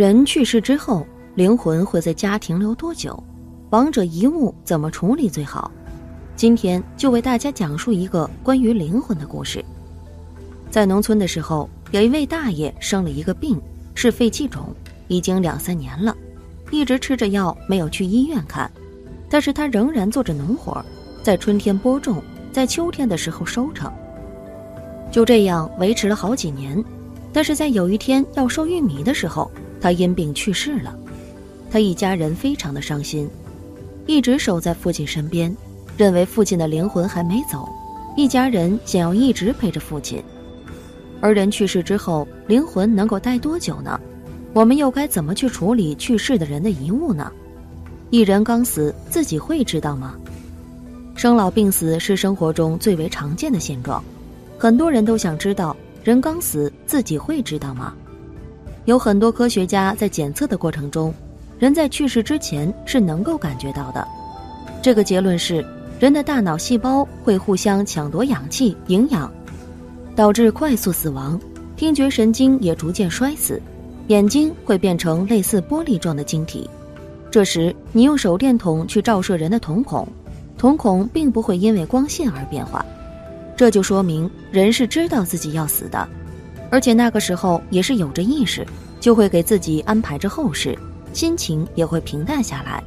人去世之后，灵魂会在家停留多久？亡者遗物怎么处理最好？今天就为大家讲述一个关于灵魂的故事。在农村的时候，有一位大爷生了一个病，是肺气肿，已经两三年了，一直吃着药，没有去医院看。但是他仍然做着农活，在春天播种，在秋天的时候收成。就这样维持了好几年。但是在有一天要收玉米的时候，他因病去世了。他一家人非常的伤心，一直守在父亲身边，认为父亲的灵魂还没走，一家人想要一直陪着父亲。而人去世之后，灵魂能够待多久呢？我们又该怎么去处理去世的人的遗物呢？一人刚死，自己会知道吗？生老病死是生活中最为常见的现状，很多人都想知道，人刚死自己会知道吗？有很多科学家在检测的过程中，人在去世之前是能够感觉到的。这个结论是，人的大脑细胞会互相抢夺氧气、营养。导致快速死亡，听觉神经也逐渐衰死，眼睛会变成类似玻璃状的晶体。这时，你用手电筒去照射人的瞳孔，瞳孔并不会因为光线而变化，这就说明人是知道自己要死的，而且那个时候也是有着意识，就会给自己安排着后事，心情也会平淡下来。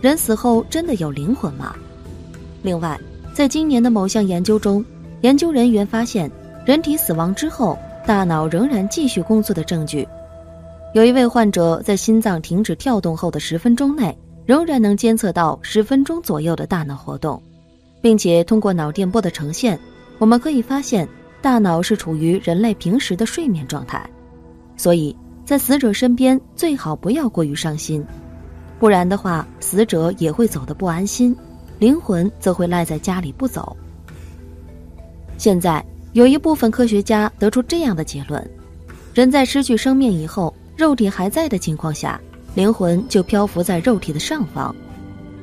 人死后真的有灵魂吗？另外，在今年的某项研究中。研究人员发现，人体死亡之后，大脑仍然继续工作的证据。有一位患者在心脏停止跳动后的十分钟内，仍然能监测到十分钟左右的大脑活动，并且通过脑电波的呈现，我们可以发现大脑是处于人类平时的睡眠状态。所以在死者身边最好不要过于伤心，不然的话，死者也会走得不安心，灵魂则会赖在家里不走。现在有一部分科学家得出这样的结论：人在失去生命以后，肉体还在的情况下，灵魂就漂浮在肉体的上方。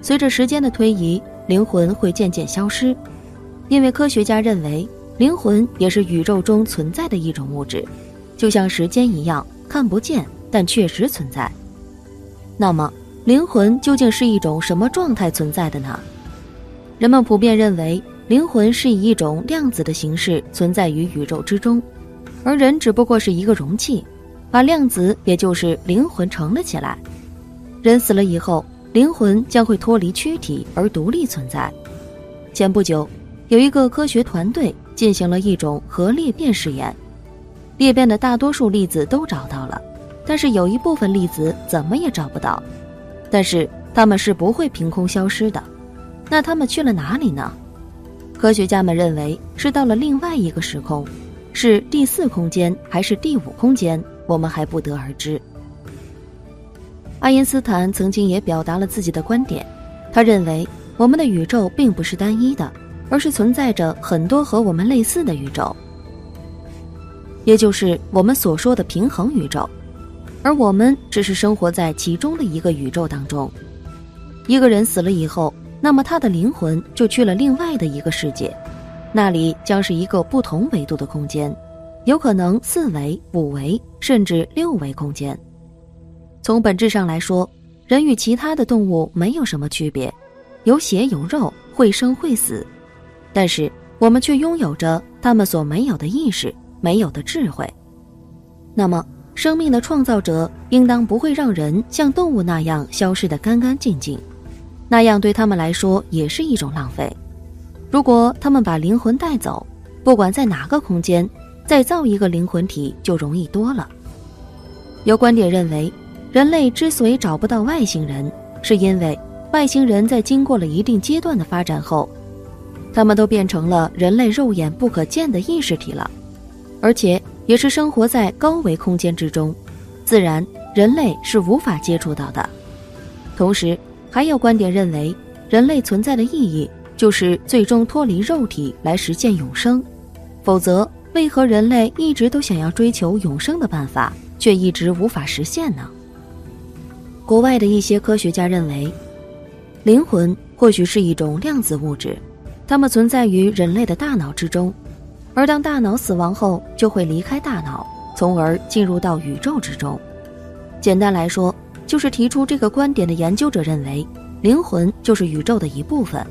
随着时间的推移，灵魂会渐渐消失，因为科学家认为灵魂也是宇宙中存在的一种物质，就像时间一样看不见，但确实存在。那么，灵魂究竟是一种什么状态存在的呢？人们普遍认为。灵魂是以一种量子的形式存在于宇宙之中，而人只不过是一个容器，把量子也就是灵魂盛了起来。人死了以后，灵魂将会脱离躯体而独立存在。前不久，有一个科学团队进行了一种核裂变试验，裂变的大多数粒子都找到了，但是有一部分粒子怎么也找不到。但是它们是不会凭空消失的，那它们去了哪里呢？科学家们认为是到了另外一个时空，是第四空间还是第五空间，我们还不得而知。爱因斯坦曾经也表达了自己的观点，他认为我们的宇宙并不是单一的，而是存在着很多和我们类似的宇宙，也就是我们所说的平衡宇宙，而我们只是生活在其中的一个宇宙当中。一个人死了以后。那么他的灵魂就去了另外的一个世界，那里将是一个不同维度的空间，有可能四维、五维甚至六维空间。从本质上来说，人与其他的动物没有什么区别，有血有肉，会生会死，但是我们却拥有着他们所没有的意识，没有的智慧。那么，生命的创造者应当不会让人像动物那样消失得干干净净。那样对他们来说也是一种浪费。如果他们把灵魂带走，不管在哪个空间，再造一个灵魂体就容易多了。有观点认为，人类之所以找不到外星人，是因为外星人在经过了一定阶段的发展后，他们都变成了人类肉眼不可见的意识体了，而且也是生活在高维空间之中，自然人类是无法接触到的。同时，还有观点认为，人类存在的意义就是最终脱离肉体来实现永生，否则为何人类一直都想要追求永生的办法，却一直无法实现呢？国外的一些科学家认为，灵魂或许是一种量子物质，它们存在于人类的大脑之中，而当大脑死亡后，就会离开大脑，从而进入到宇宙之中。简单来说，就是提出这个观点的研究者认为，灵魂就是宇宙的一部分，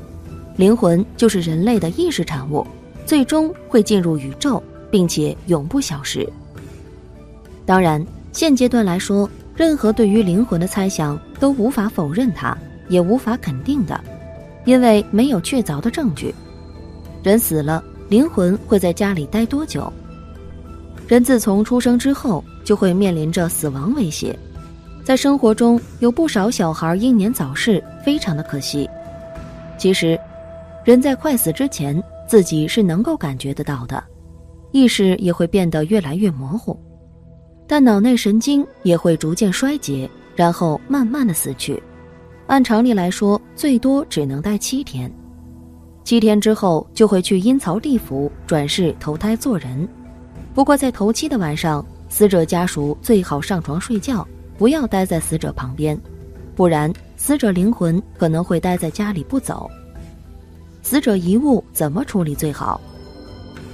灵魂就是人类的意识产物，最终会进入宇宙，并且永不消失。当然，现阶段来说，任何对于灵魂的猜想都无法否认它，也无法肯定的，因为没有确凿的证据。人死了，灵魂会在家里待多久？人自从出生之后，就会面临着死亡威胁。在生活中，有不少小孩英年早逝，非常的可惜。其实，人在快死之前，自己是能够感觉得到的，意识也会变得越来越模糊，但脑内神经也会逐渐衰竭，然后慢慢的死去。按常理来说，最多只能待七天，七天之后就会去阴曹地府转世投胎做人。不过，在头七的晚上，死者家属最好上床睡觉，不要待在死者旁边，不然死者灵魂可能会待在家里不走。死者遗物怎么处理最好？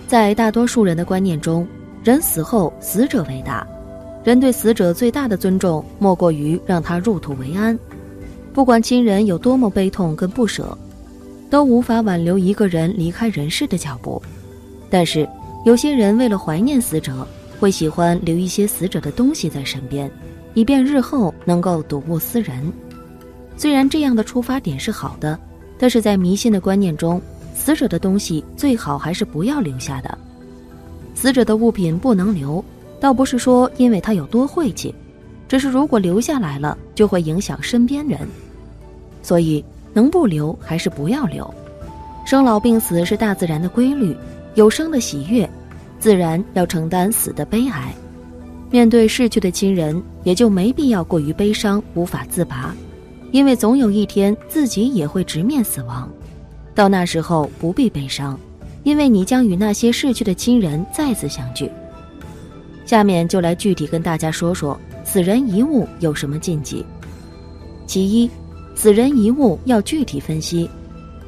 在大多数人的观念中，人死后死者为大，人对死者最大的尊重莫过于让他入土为安。不管亲人有多么悲痛跟不舍，都无法挽留一个人离开人世的脚步。但是。有些人为了怀念死者，会喜欢留一些死者的东西在身边，以便日后能够睹物思人。虽然这样的出发点是好的，但是在迷信的观念中，死者的东西最好还是不要留下的。死者的物品不能留，倒不是说因为他有多晦气，只是如果留下来了，就会影响身边人。所以能不留还是不要留。生老病死是大自然的规律。有生的喜悦，自然要承担死的悲哀。面对逝去的亲人，也就没必要过于悲伤，无法自拔，因为总有一天自己也会直面死亡。到那时候不必悲伤，因为你将与那些逝去的亲人再次相聚。下面就来具体跟大家说说死人遗物有什么禁忌。其一，死人遗物要具体分析，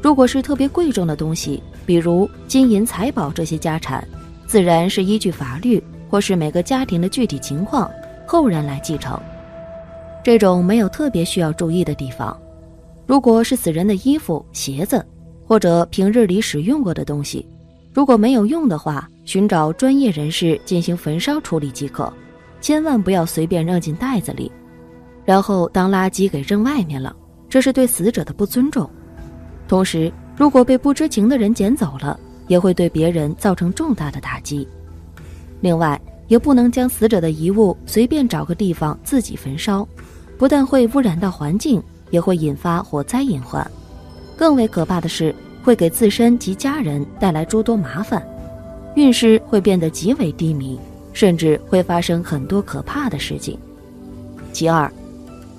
如果是特别贵重的东西。比如金银财宝这些家产，自然是依据法律或是每个家庭的具体情况，后人来继承。这种没有特别需要注意的地方。如果是死人的衣服、鞋子，或者平日里使用过的东西，如果没有用的话，寻找专业人士进行焚烧处理即可，千万不要随便扔进袋子里，然后当垃圾给扔外面了，这是对死者的不尊重。同时。如果被不知情的人捡走了，也会对别人造成重大的打击。另外，也不能将死者的遗物随便找个地方自己焚烧，不但会污染到环境，也会引发火灾隐患。更为可怕的是，会给自身及家人带来诸多麻烦，运势会变得极为低迷，甚至会发生很多可怕的事情。其二，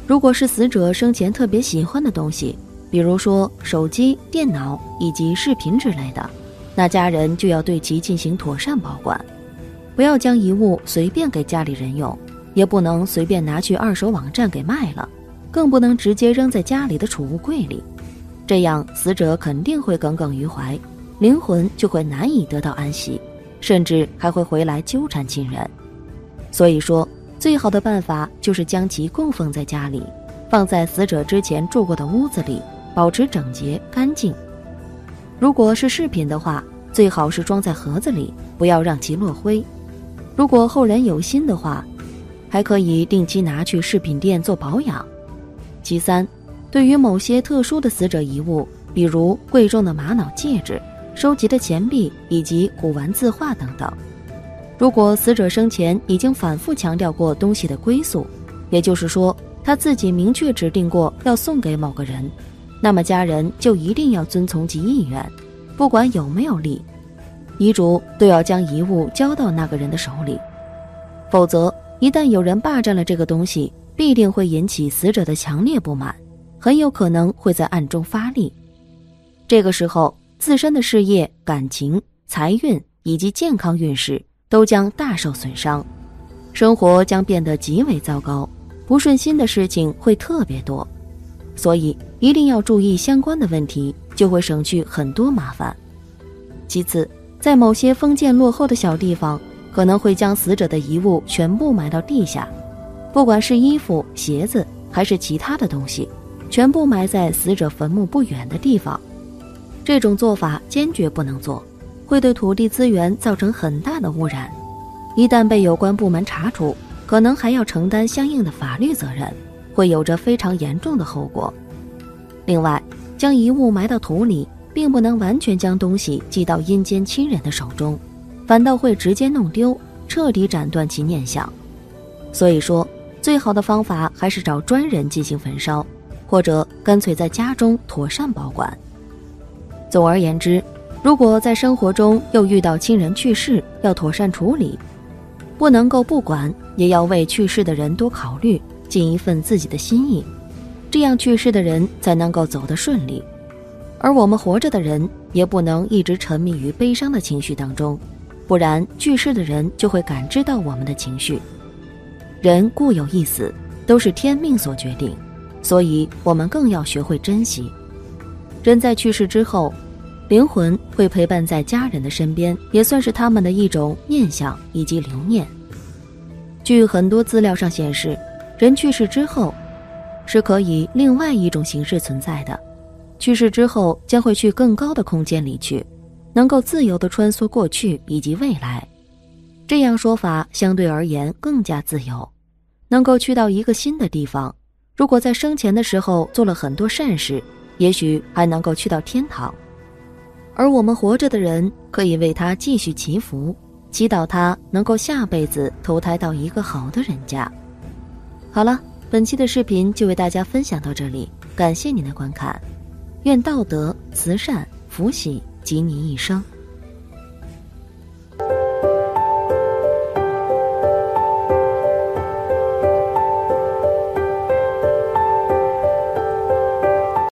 如果是死者生前特别喜欢的东西。比如说手机、电脑以及视频之类的，那家人就要对其进行妥善保管，不要将遗物随便给家里人用，也不能随便拿去二手网站给卖了，更不能直接扔在家里的储物柜里，这样死者肯定会耿耿于怀，灵魂就会难以得到安息，甚至还会回来纠缠亲人。所以说，最好的办法就是将其供奉在家里，放在死者之前住过的屋子里。保持整洁干净。如果是饰品的话，最好是装在盒子里，不要让其落灰。如果后人有心的话，还可以定期拿去饰品店做保养。其三，对于某些特殊的死者遗物，比如贵重的玛瑙戒指、收集的钱币以及古玩字画等等，如果死者生前已经反复强调过东西的归宿，也就是说他自己明确指定过要送给某个人。那么家人就一定要遵从其意愿，不管有没有利，遗嘱都要将遗物交到那个人的手里，否则一旦有人霸占了这个东西，必定会引起死者的强烈不满，很有可能会在暗中发力。这个时候，自身的事业、感情、财运以及健康运势都将大受损伤，生活将变得极为糟糕，不顺心的事情会特别多。所以一定要注意相关的问题，就会省去很多麻烦。其次，在某些封建落后的小地方，可能会将死者的遗物全部埋到地下，不管是衣服、鞋子还是其他的东西，全部埋在死者坟墓不远的地方。这种做法坚决不能做，会对土地资源造成很大的污染。一旦被有关部门查处，可能还要承担相应的法律责任，会有着非常严重的后果。另外，将遗物埋到土里，并不能完全将东西寄到阴间亲人的手中，反倒会直接弄丢，彻底斩断其念想。所以说，最好的方法还是找专人进行焚烧，或者干脆在家中妥善保管。总而言之，如果在生活中又遇到亲人去世，要妥善处理，不能够不管，也要为去世的人多考虑，尽一份自己的心意。这样去世的人才能够走得顺利，而我们活着的人也不能一直沉迷于悲伤的情绪当中，不然去世的人就会感知到我们的情绪。人固有一死，都是天命所决定，所以我们更要学会珍惜。人在去世之后，灵魂会陪伴在家人的身边，也算是他们的一种念想以及留念。据很多资料上显示，人去世之后。是可以另外一种形式存在的，去世之后将会去更高的空间里去，能够自由的穿梭过去以及未来，这样说法相对而言更加自由，能够去到一个新的地方。如果在生前的时候做了很多善事，也许还能够去到天堂，而我们活着的人可以为他继续祈福，祈祷他能够下辈子投胎到一个好的人家。好了。本期的视频就为大家分享到这里，感谢您的观看，愿道德、慈善、福喜及您一生。